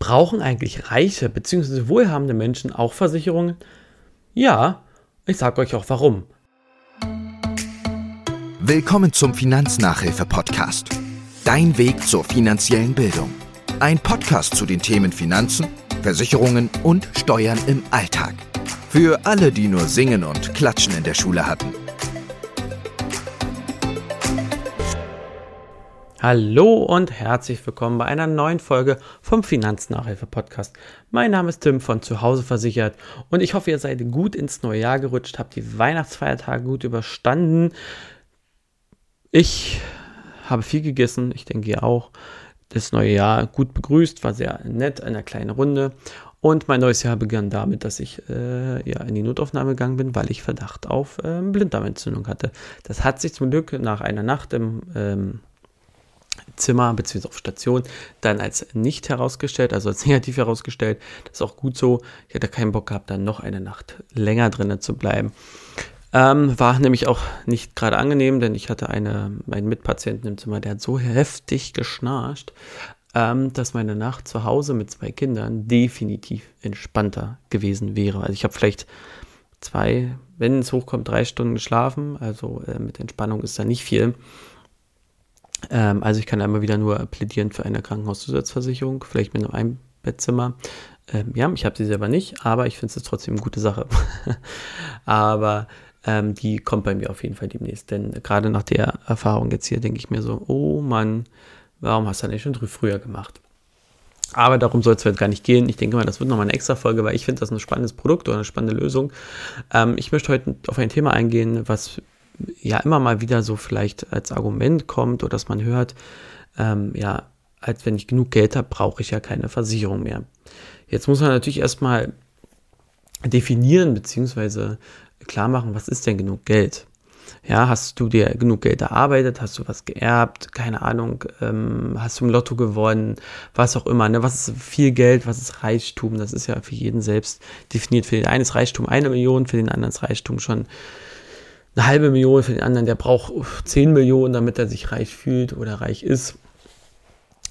Brauchen eigentlich reiche bzw. wohlhabende Menschen auch Versicherungen? Ja, ich sage euch auch warum. Willkommen zum Finanznachhilfe-Podcast. Dein Weg zur finanziellen Bildung. Ein Podcast zu den Themen Finanzen, Versicherungen und Steuern im Alltag. Für alle, die nur Singen und Klatschen in der Schule hatten. Hallo und herzlich willkommen bei einer neuen Folge vom Finanznachhilfe Podcast. Mein Name ist Tim von Zuhause versichert und ich hoffe, ihr seid gut ins neue Jahr gerutscht, habt die Weihnachtsfeiertage gut überstanden. Ich habe viel gegessen, ich denke ihr auch. Das neue Jahr gut begrüßt, war sehr nett, eine kleine Runde. Und mein neues Jahr begann damit, dass ich äh, ja, in die Notaufnahme gegangen bin, weil ich Verdacht auf ähm, Blinddarmentzündung hatte. Das hat sich zum Glück nach einer Nacht im ähm, Zimmer bzw. auf Station dann als nicht herausgestellt, also als negativ herausgestellt. Das ist auch gut so. Ich hatte keinen Bock gehabt, dann noch eine Nacht länger drinnen zu bleiben. Ähm, war nämlich auch nicht gerade angenehm, denn ich hatte eine, einen Mitpatienten im Zimmer, der hat so heftig geschnarcht, ähm, dass meine Nacht zu Hause mit zwei Kindern definitiv entspannter gewesen wäre. Also ich habe vielleicht zwei, wenn es hochkommt, drei Stunden geschlafen. Also äh, mit Entspannung ist da nicht viel. Ähm, also ich kann einmal wieder nur plädieren für eine Krankenhauszusatzversicherung, vielleicht mit einem Bettzimmer. Ähm, ja, ich habe sie selber nicht, aber ich finde es trotzdem eine gute Sache. aber ähm, die kommt bei mir auf jeden Fall demnächst. Denn gerade nach der Erfahrung jetzt hier denke ich mir so, oh Mann, warum hast du das nicht schon früher gemacht? Aber darum soll es jetzt gar nicht gehen. Ich denke mal, das wird nochmal eine extra Folge, weil ich finde das ein spannendes Produkt oder eine spannende Lösung. Ähm, ich möchte heute auf ein Thema eingehen, was ja immer mal wieder so vielleicht als Argument kommt oder dass man hört, ähm, ja, als wenn ich genug Geld habe, brauche ich ja keine Versicherung mehr. Jetzt muss man natürlich erstmal definieren bzw. klar machen, was ist denn genug Geld? Ja, hast du dir genug Geld erarbeitet? Hast du was geerbt? Keine Ahnung. Ähm, hast du im Lotto gewonnen? Was auch immer. Ne? Was ist viel Geld? Was ist Reichtum? Das ist ja für jeden selbst definiert. Für den einen ist Reichtum eine Million, für den anderen ist Reichtum schon eine halbe Million, für den anderen, der braucht 10 Millionen, damit er sich reich fühlt oder reich ist.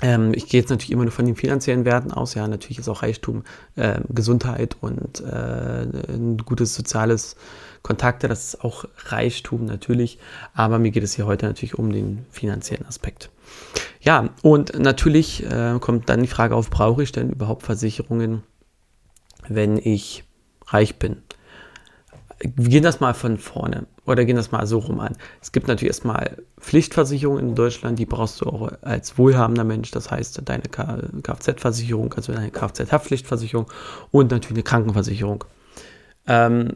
Ähm, ich gehe jetzt natürlich immer nur von den finanziellen Werten aus. Ja, natürlich ist auch Reichtum äh, Gesundheit und äh, ein gutes soziales Kontakte. Das ist auch Reichtum natürlich. Aber mir geht es hier heute natürlich um den finanziellen Aspekt. Ja, und natürlich äh, kommt dann die Frage auf, brauche ich denn überhaupt Versicherungen, wenn ich reich bin? wir gehen das mal von vorne oder gehen das mal so rum an. Es gibt natürlich erstmal Pflichtversicherungen in Deutschland, die brauchst du auch als wohlhabender Mensch, das heißt deine Kfz-Versicherung, also deine Kfz-Haftpflichtversicherung und natürlich eine Krankenversicherung. Ähm,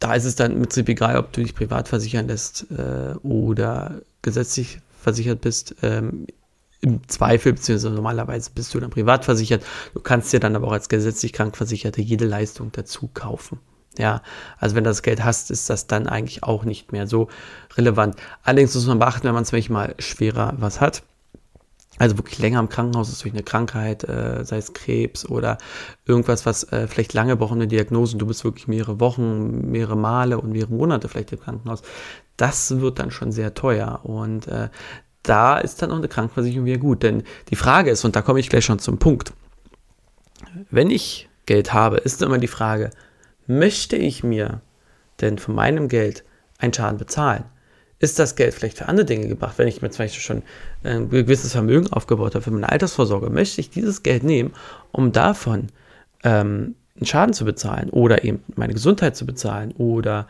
da ist es dann im Prinzip egal, ob du dich privat versichern lässt äh, oder gesetzlich versichert bist. Ähm, Im Zweifel, beziehungsweise normalerweise bist du dann privat versichert. Du kannst dir dann aber auch als gesetzlich Krankversicherte jede Leistung dazu kaufen. Ja, also wenn du das Geld hast, ist das dann eigentlich auch nicht mehr so relevant. Allerdings muss man beachten, wenn man es mal schwerer was hat, also wirklich länger im Krankenhaus ist durch eine Krankheit, äh, sei es Krebs oder irgendwas, was äh, vielleicht lange braucht eine Diagnose du bist wirklich mehrere Wochen, mehrere Male und mehrere Monate vielleicht im Krankenhaus, das wird dann schon sehr teuer und äh, da ist dann auch eine Krankenversicherung wieder gut, denn die Frage ist, und da komme ich gleich schon zum Punkt, wenn ich Geld habe, ist immer die Frage, möchte ich mir denn von meinem Geld einen Schaden bezahlen? Ist das Geld vielleicht für andere Dinge gebracht? Wenn ich mir zum Beispiel schon ein gewisses Vermögen aufgebaut habe für meine Altersvorsorge, möchte ich dieses Geld nehmen, um davon ähm, einen Schaden zu bezahlen oder eben meine Gesundheit zu bezahlen oder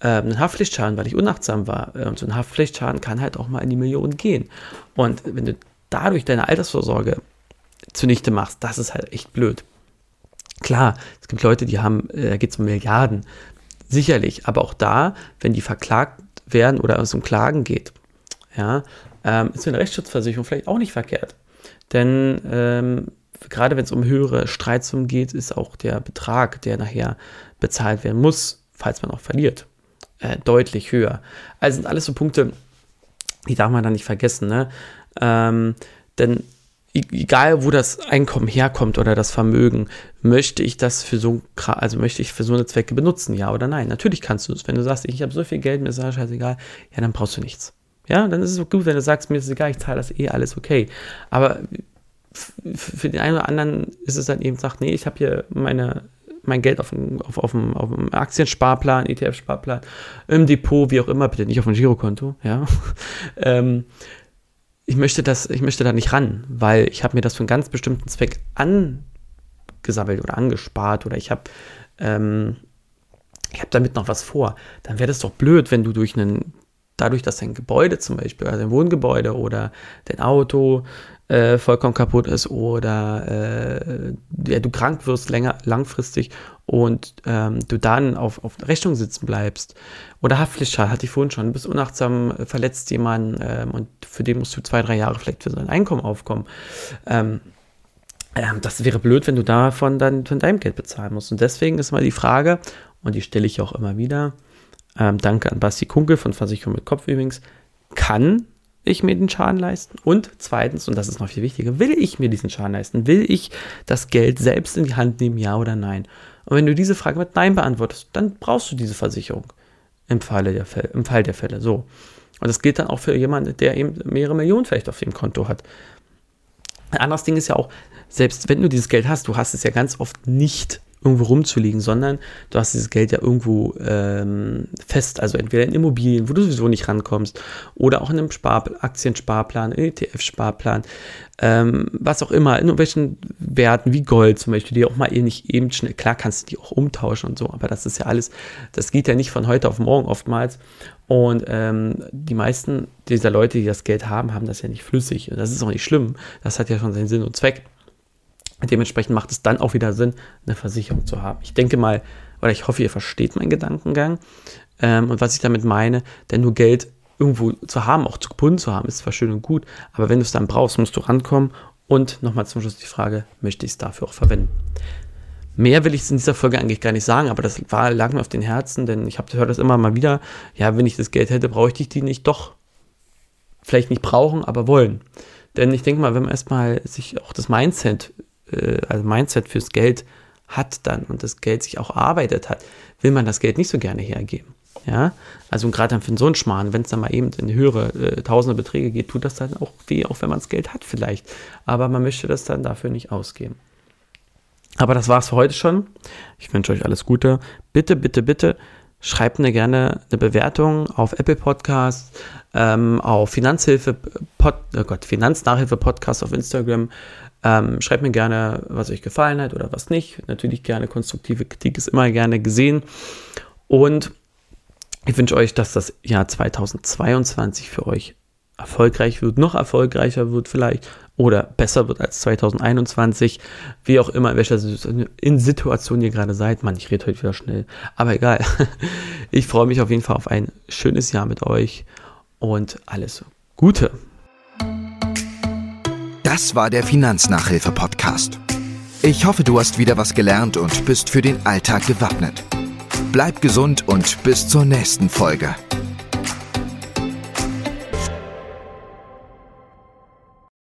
ähm, einen Haftpflichtschaden, weil ich unachtsam war. Und so ein Haftpflichtschaden kann halt auch mal in die Millionen gehen. Und wenn du dadurch deine Altersvorsorge zunichte machst, das ist halt echt blöd. Klar, es gibt Leute, die haben, äh, da geht es um Milliarden. Sicherlich, aber auch da, wenn die verklagt werden oder es um Klagen geht, ja, ähm, ist eine Rechtsschutzversicherung vielleicht auch nicht verkehrt. Denn ähm, gerade wenn es um höhere Streitsummen geht, ist auch der Betrag, der nachher bezahlt werden muss, falls man auch verliert, äh, deutlich höher. Also sind alles so Punkte, die darf man da nicht vergessen. Ne? Ähm, denn egal wo das Einkommen herkommt oder das Vermögen, möchte ich das für so, also möchte ich für so eine Zwecke benutzen, ja oder nein? Natürlich kannst du es. Wenn du sagst, ich habe so viel Geld, mir ist das scheißegal, ja, dann brauchst du nichts. Ja, dann ist es gut, wenn du sagst, mir ist es egal, ich zahle das eh, alles okay. Aber für den einen oder anderen ist es dann eben, sagt, nee, ich habe hier meine, mein Geld auf dem, auf, auf, dem, auf dem Aktiensparplan, ETF-Sparplan, im Depot, wie auch immer, bitte nicht auf dem Girokonto, ja. ähm, ich möchte das, ich möchte da nicht ran, weil ich habe mir das für einen ganz bestimmten Zweck angesammelt oder angespart oder ich habe ähm, ich habe damit noch was vor. Dann wäre das doch blöd, wenn du durch einen, dadurch, dass dein Gebäude zum Beispiel, also dein Wohngebäude oder dein Auto äh, vollkommen kaputt ist oder äh, ja, du krank wirst länger, langfristig und ähm, du dann auf, auf Rechnung sitzen bleibst. Oder Haftpflichtschaden, hatte ich vorhin schon, du bist unachtsam, äh, verletzt jemanden ähm, und für den musst du zwei, drei Jahre vielleicht für sein Einkommen aufkommen. Ähm, ähm, das wäre blöd, wenn du davon dann von deinem Geld bezahlen musst. Und deswegen ist mal die Frage, und die stelle ich auch immer wieder, ähm, danke an Basti Kunkel von Versicherung mit Kopf übrigens, kann ich mir den Schaden leisten? Und zweitens, und das ist noch viel wichtiger, will ich mir diesen Schaden leisten? Will ich das Geld selbst in die Hand nehmen, ja oder nein? Und wenn du diese Frage mit Nein beantwortest, dann brauchst du diese Versicherung im, Falle der Fälle, im Fall der Fälle. So. Und das gilt dann auch für jemanden, der eben mehrere Millionen vielleicht auf dem Konto hat. Ein anderes Ding ist ja auch, selbst wenn du dieses Geld hast, du hast es ja ganz oft nicht irgendwo rumzuliegen, sondern du hast dieses Geld ja irgendwo ähm, fest, also entweder in Immobilien, wo du sowieso nicht rankommst, oder auch in einem Spar Aktiensparplan, ETF-Sparplan, ähm, was auch immer, in irgendwelchen Werten wie Gold zum Beispiel, die auch mal eh nicht eben schnell, klar kannst du die auch umtauschen und so, aber das ist ja alles, das geht ja nicht von heute auf morgen oftmals. Und ähm, die meisten dieser Leute, die das Geld haben, haben das ja nicht flüssig. Und das ist auch nicht schlimm. Das hat ja schon seinen Sinn und Zweck. Dementsprechend macht es dann auch wieder Sinn, eine Versicherung zu haben. Ich denke mal, oder ich hoffe, ihr versteht meinen Gedankengang ähm, und was ich damit meine, denn nur Geld irgendwo zu haben, auch zu gebunden zu haben, ist zwar schön und gut, aber wenn du es dann brauchst, musst du rankommen und nochmal zum Schluss die Frage, möchte ich es dafür auch verwenden? Mehr will ich in dieser Folge eigentlich gar nicht sagen, aber das war, lag mir auf den Herzen, denn ich höre das immer mal wieder, ja, wenn ich das Geld hätte, brauche ich die nicht doch. Vielleicht nicht brauchen, aber wollen. Denn ich denke mal, wenn man erstmal sich auch das Mindset äh, also Mindset fürs Geld hat dann und das Geld sich auch erarbeitet hat, will man das Geld nicht so gerne hergeben. Ja, also gerade dann für so einen Schmarrn, wenn es dann mal eben in höhere äh, tausende Beträge geht, tut das dann auch weh, auch wenn man das Geld hat vielleicht. Aber man möchte das dann dafür nicht ausgeben. Aber das war's für heute schon. Ich wünsche euch alles Gute. Bitte, bitte, bitte schreibt mir gerne eine Bewertung auf Apple Podcasts, ähm, auf Finanzhilfe, Pod, oh Gott, Finanznachhilfe Podcast auf Instagram. Ähm, schreibt mir gerne, was euch gefallen hat oder was nicht. Natürlich gerne konstruktive Kritik ist immer gerne gesehen. Und ich wünsche euch, dass das Jahr 2022 für euch erfolgreich wird, noch erfolgreicher wird vielleicht oder besser wird als 2021, wie auch immer, in welcher Situation ihr gerade seid. Mann, ich rede heute wieder schnell, aber egal. Ich freue mich auf jeden Fall auf ein schönes Jahr mit euch und alles Gute. Das war der Finanznachhilfe-Podcast. Ich hoffe, du hast wieder was gelernt und bist für den Alltag gewappnet. Bleib gesund und bis zur nächsten Folge.